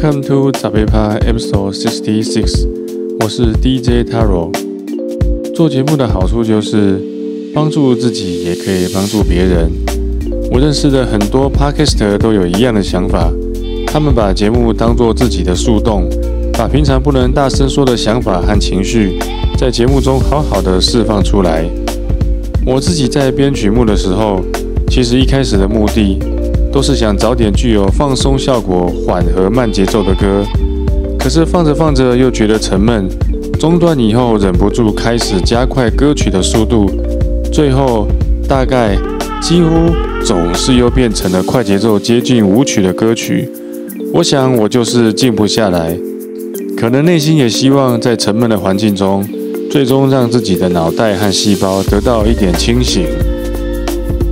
Welcome to Zabepa Episode Sixty Six，我是 DJ Taro。做节目的好处就是帮助自己，也可以帮助别人。我认识的很多 Podcaster 都有一样的想法，他们把节目当做自己的树洞，把平常不能大声说的想法和情绪，在节目中好好的释放出来。我自己在编曲目的时候，其实一开始的目的。都是想找点具有放松效果、缓和慢节奏的歌，可是放着放着又觉得沉闷，中断以后忍不住开始加快歌曲的速度，最后大概几乎总是又变成了快节奏接近舞曲的歌曲。我想我就是静不下来，可能内心也希望在沉闷的环境中，最终让自己的脑袋和细胞得到一点清醒。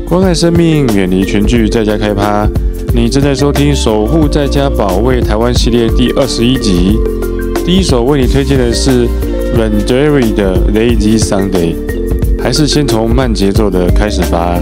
关爱生命，远离群聚，在家开趴。你正在收听《守护在家保卫台湾》系列第二十一集。第一首为你推荐的是 Randery 的 Lazy Sunday，还是先从慢节奏的开始吧。